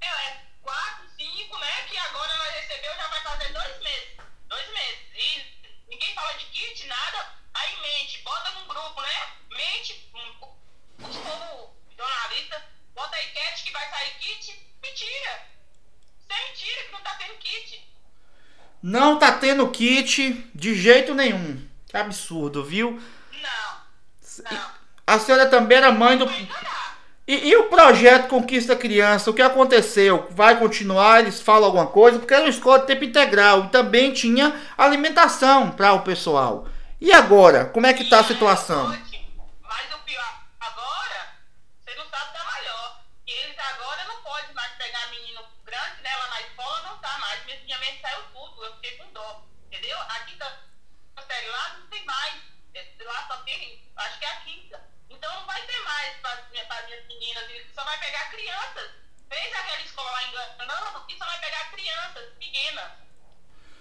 É, é 4, 5, né? Que agora nós recebeu já vai fazer 2 meses. 2 meses. E ninguém fala de kit, nada. Aí mente, bota num grupo, né? Mente, um, os povo jornalista, bota aí cat que vai sair kit, mentira. Isso é mentira que não tá tendo kit. Não tá tendo kit de jeito nenhum. Que absurdo, viu? Não. A senhora também era mãe do. E, e, o projeto Conquista Criança, o que aconteceu? Vai continuar? Eles falam alguma coisa? Porque era uma escola de tempo integral e também tinha alimentação para o pessoal. E agora? Como é que está a situação? Mas o pior, agora, você não sabe da maior. Que eles agora não podem mais pegar menino grande, né? Lá na escola não tá mais. Minha mãe saiu tudo, eu fiquei com dó. Entendeu? Aqui tá série lá não tem mais. É, lá só tem, acho que é a quinta. Então não vai ter mais para as minhas meninas, só vai pegar crianças. Fez aquela escola lá enganando e só vai pegar crianças pequenas.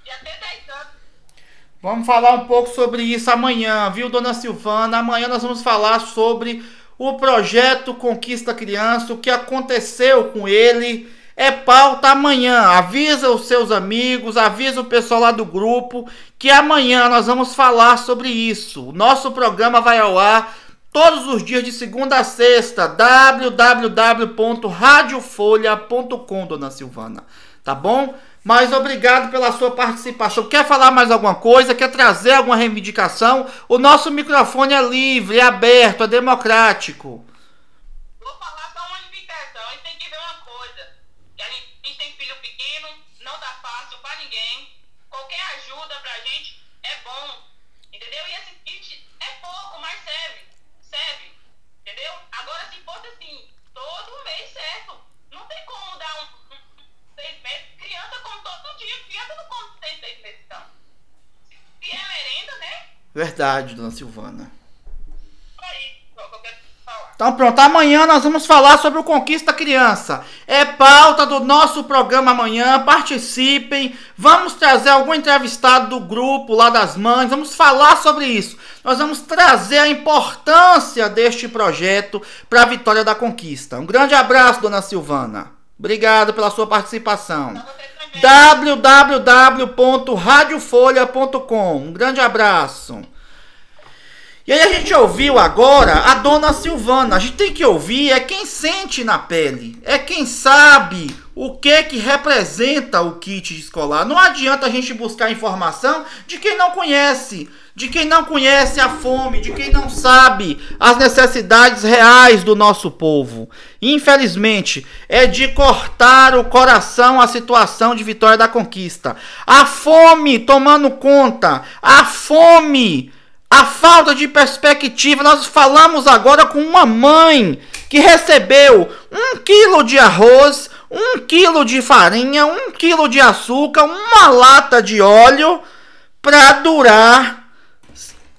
De até 10 anos. Vamos falar um pouco sobre isso amanhã, viu, dona Silvana? Amanhã nós vamos falar sobre o projeto Conquista Criança, o que aconteceu com ele é pauta amanhã. Avisa os seus amigos, avisa o pessoal lá do grupo que amanhã nós vamos falar sobre isso. O nosso programa vai ao ar todos os dias de segunda a sexta. www.radiofolha.com, dona Silvana. Tá bom? Mas obrigado pela sua participação. Quer falar mais alguma coisa? Quer trazer alguma reivindicação? O nosso microfone é livre, é aberto, é democrático. Verdade, dona Silvana. Então pronto, amanhã nós vamos falar sobre o Conquista Criança. É pauta do nosso programa amanhã, participem. Vamos trazer algum entrevistado do grupo lá das mães, vamos falar sobre isso. Nós vamos trazer a importância deste projeto para a vitória da conquista. Um grande abraço, dona Silvana. Obrigado pela sua participação. Www.radiofolha.com. Um grande abraço. E aí a gente ouviu agora a dona Silvana. A gente tem que ouvir é quem sente na pele, é quem sabe o que que representa o kit escolar. Não adianta a gente buscar informação de quem não conhece, de quem não conhece a fome, de quem não sabe as necessidades reais do nosso povo. Infelizmente, é de cortar o coração a situação de Vitória da Conquista. A fome tomando conta, a fome a falta de perspectiva. Nós falamos agora com uma mãe que recebeu um quilo de arroz, um quilo de farinha, um quilo de açúcar, uma lata de óleo para durar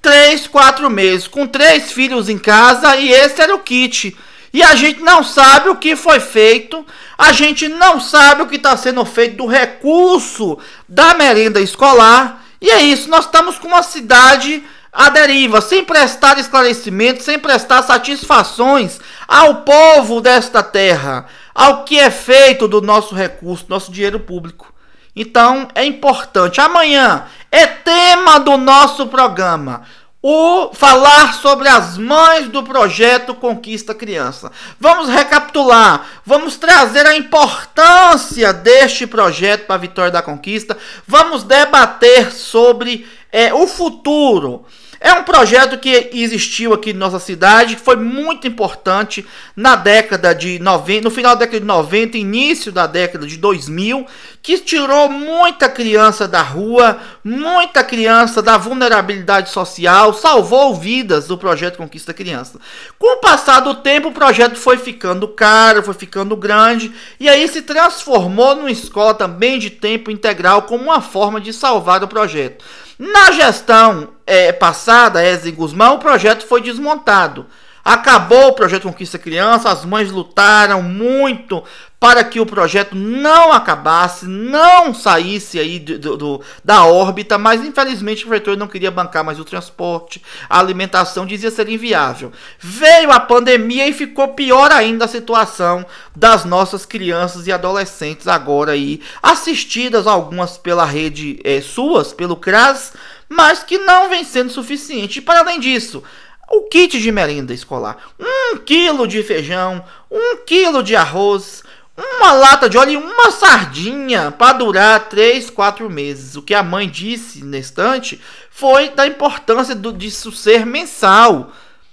três, quatro meses, com três filhos em casa e esse era o kit. E a gente não sabe o que foi feito, a gente não sabe o que está sendo feito do recurso da merenda escolar. E é isso, nós estamos com uma cidade à deriva, sem prestar esclarecimentos, sem prestar satisfações ao povo desta terra, ao que é feito do nosso recurso, nosso dinheiro público. Então é importante. Amanhã é tema do nosso programa. O falar sobre as mães do projeto Conquista Criança. Vamos recapitular, vamos trazer a importância deste projeto para a vitória da conquista. Vamos debater sobre é, o futuro. É um projeto que existiu aqui em nossa cidade, que foi muito importante na década de 90, no final da década de 90, início da década de 2000, que tirou muita criança da rua, muita criança da vulnerabilidade social, salvou vidas do projeto Conquista Criança. Com o passar do tempo, o projeto foi ficando caro, foi ficando grande, e aí se transformou numa escola também de tempo integral como uma forma de salvar o projeto. Na gestão é, passada, Ezzy Guzmão, o projeto foi desmontado. Acabou o projeto Conquista Criança, as mães lutaram muito para que o projeto não acabasse, não saísse aí do, do, da órbita, mas infelizmente o prefeitura não queria bancar mais o transporte, a alimentação dizia ser inviável. Veio a pandemia e ficou pior ainda a situação das nossas crianças e adolescentes agora aí, assistidas algumas pela rede é, suas, pelo CRAS, mas que não vem sendo suficiente. E para além disso, o kit de merenda escolar, um quilo de feijão, um quilo de arroz, uma lata de óleo e uma sardinha para durar 3, 4 meses. O que a mãe disse na estante foi da importância do, disso ser mensal.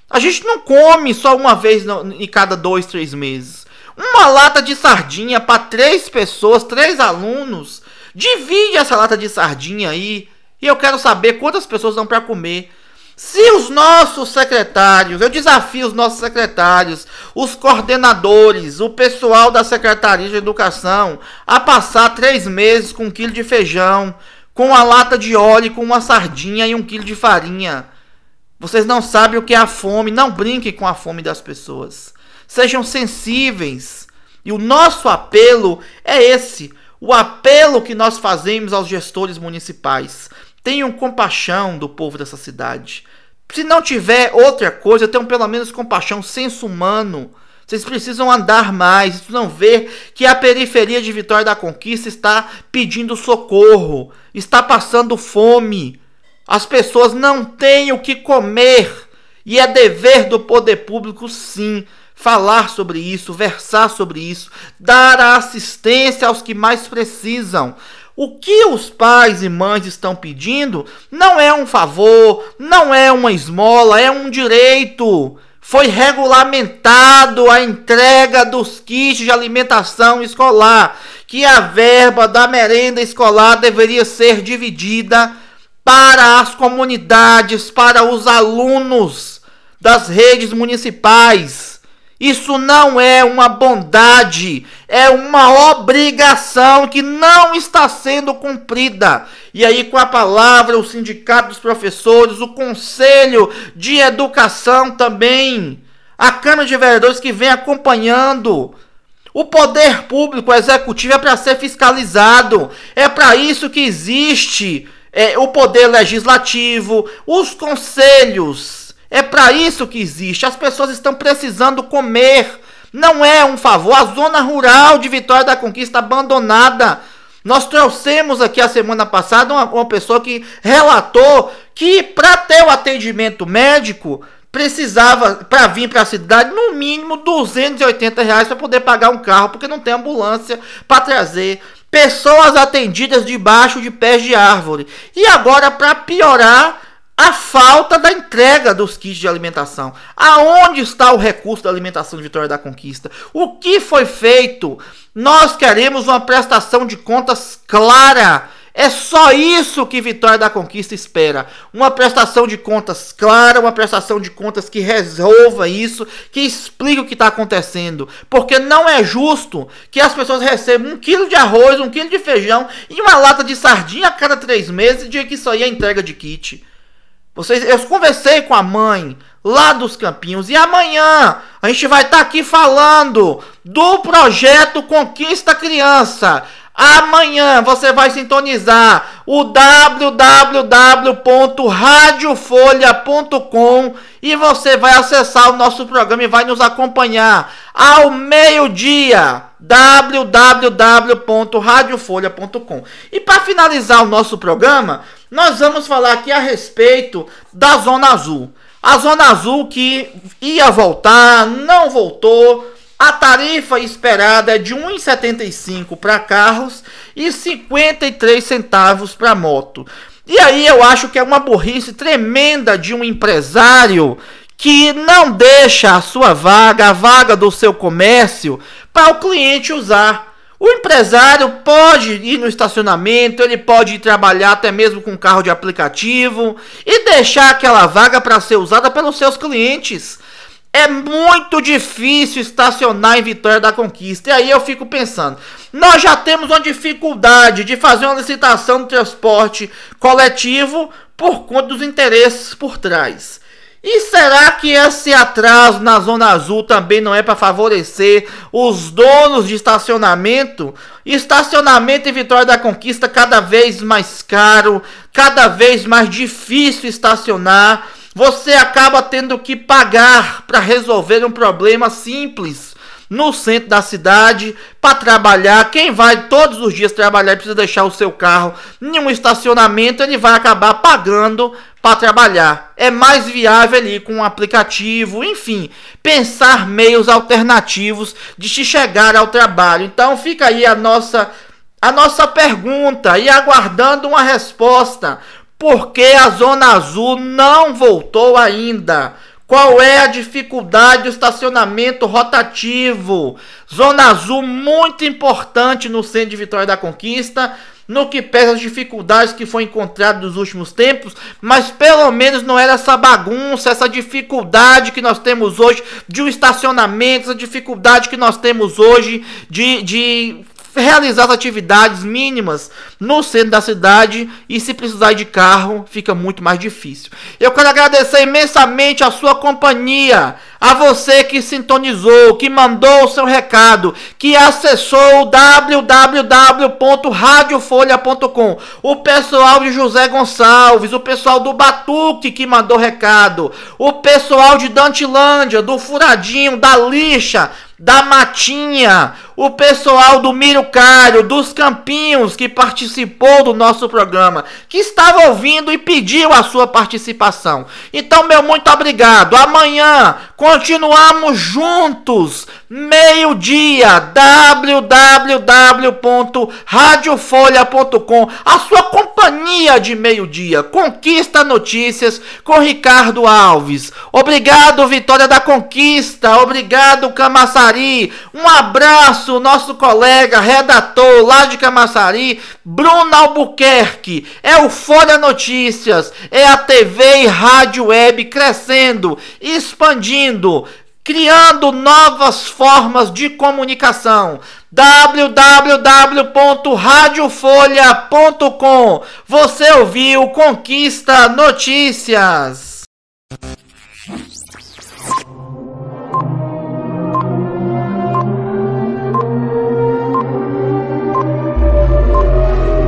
A gente não come só uma vez no, em cada 2, 3 meses. Uma lata de sardinha para três pessoas, três alunos. Divide essa lata de sardinha aí. E eu quero saber quantas pessoas dão para comer. Se os nossos secretários, eu desafio os nossos secretários, os coordenadores, o pessoal da Secretaria de Educação a passar três meses com um quilo de feijão, com uma lata de óleo, com uma sardinha e um quilo de farinha. Vocês não sabem o que é a fome, não brinquem com a fome das pessoas. Sejam sensíveis. E o nosso apelo é esse: o apelo que nós fazemos aos gestores municipais. Tenham compaixão do povo dessa cidade. Se não tiver outra coisa, tenham pelo menos compaixão, senso humano. Vocês precisam andar mais, vocês precisam ver que a periferia de Vitória da Conquista está pedindo socorro, está passando fome. As pessoas não têm o que comer. E é dever do poder público, sim, falar sobre isso, versar sobre isso, dar a assistência aos que mais precisam. O que os pais e mães estão pedindo não é um favor, não é uma esmola, é um direito. Foi regulamentado a entrega dos kits de alimentação escolar, que a verba da merenda escolar deveria ser dividida para as comunidades, para os alunos das redes municipais. Isso não é uma bondade, é uma obrigação que não está sendo cumprida. E aí, com a palavra, o Sindicato dos Professores, o Conselho de Educação também, a Câmara de Vereadores que vem acompanhando. O poder público, executivo, é para ser fiscalizado. É para isso que existe é, o poder legislativo, os conselhos é para isso que existe. As pessoas estão precisando comer. Não é um favor. A zona rural de Vitória da Conquista abandonada. Nós trouxemos aqui a semana passada uma, uma pessoa que relatou que para ter o atendimento médico precisava para vir para a cidade no mínimo 280 reais para poder pagar um carro porque não tem ambulância para trazer pessoas atendidas debaixo de pés de árvore e agora para piorar a falta da entrega dos kits de alimentação. Aonde está o recurso da alimentação de Vitória da Conquista? O que foi feito? Nós queremos uma prestação de contas clara. É só isso que Vitória da Conquista espera. Uma prestação de contas clara, uma prestação de contas que resolva isso, que explique o que está acontecendo. Porque não é justo que as pessoas recebam um quilo de arroz, um quilo de feijão e uma lata de sardinha a cada três meses e digam que isso aí é entrega de kit. Vocês, eu conversei com a mãe lá dos Campinhos e amanhã a gente vai estar tá aqui falando do projeto Conquista Criança. Amanhã você vai sintonizar o www.radiofolha.com e você vai acessar o nosso programa e vai nos acompanhar ao meio-dia www.radiofolha.com. E para finalizar o nosso programa, nós vamos falar aqui a respeito da Zona Azul. A Zona Azul que ia voltar, não voltou. A tarifa esperada é de 1,75 para carros e 53 centavos para moto. E aí eu acho que é uma burrice tremenda de um empresário que não deixa a sua vaga, a vaga do seu comércio, para o cliente usar. O empresário pode ir no estacionamento, ele pode ir trabalhar até mesmo com carro de aplicativo e deixar aquela vaga para ser usada pelos seus clientes. É muito difícil estacionar em Vitória da Conquista. E aí eu fico pensando, nós já temos uma dificuldade de fazer uma licitação de transporte coletivo por conta dos interesses por trás. E será que esse atraso na Zona Azul também não é para favorecer os donos de estacionamento? Estacionamento em Vitória da Conquista cada vez mais caro, cada vez mais difícil estacionar. Você acaba tendo que pagar para resolver um problema simples no centro da cidade para trabalhar. Quem vai todos os dias trabalhar e precisa deixar o seu carro em um estacionamento, ele vai acabar pagando para trabalhar. É mais viável ali com um aplicativo, enfim, pensar meios alternativos de se chegar ao trabalho. Então fica aí a nossa a nossa pergunta e aguardando uma resposta. Por que a Zona Azul não voltou ainda? Qual é a dificuldade do estacionamento rotativo? Zona Azul muito importante no centro de Vitória da Conquista, no que pesa as dificuldades que foi encontrado nos últimos tempos, mas pelo menos não era essa bagunça, essa dificuldade que nós temos hoje de um estacionamento, essa dificuldade que nós temos hoje de, de realizar as atividades mínimas no centro da cidade e se precisar de carro fica muito mais difícil. Eu quero agradecer imensamente a sua companhia, a você que sintonizou, que mandou o seu recado, que acessou o www.radiofolha.com, o pessoal de José Gonçalves, o pessoal do Batuque que mandou recado, o pessoal de Dantilândia, do Furadinho, da Lixa, da Matinha, o pessoal do Miro dos Campinhos que participou do nosso programa, que estava ouvindo e pediu a sua participação. Então, meu muito obrigado. Amanhã continuamos juntos, meio-dia, www.radiofolha.com, a sua companhia de meio-dia. Conquista Notícias com Ricardo Alves. Obrigado, Vitória da Conquista. Obrigado, Camaçari. Um abraço abraço, nosso colega, redator lá de Camaçari, Bruno Albuquerque. É o Folha Notícias, é a TV e rádio web crescendo, expandindo criando novas formas de comunicação. www.radiofolha.com Você ouviu Conquista Notícias.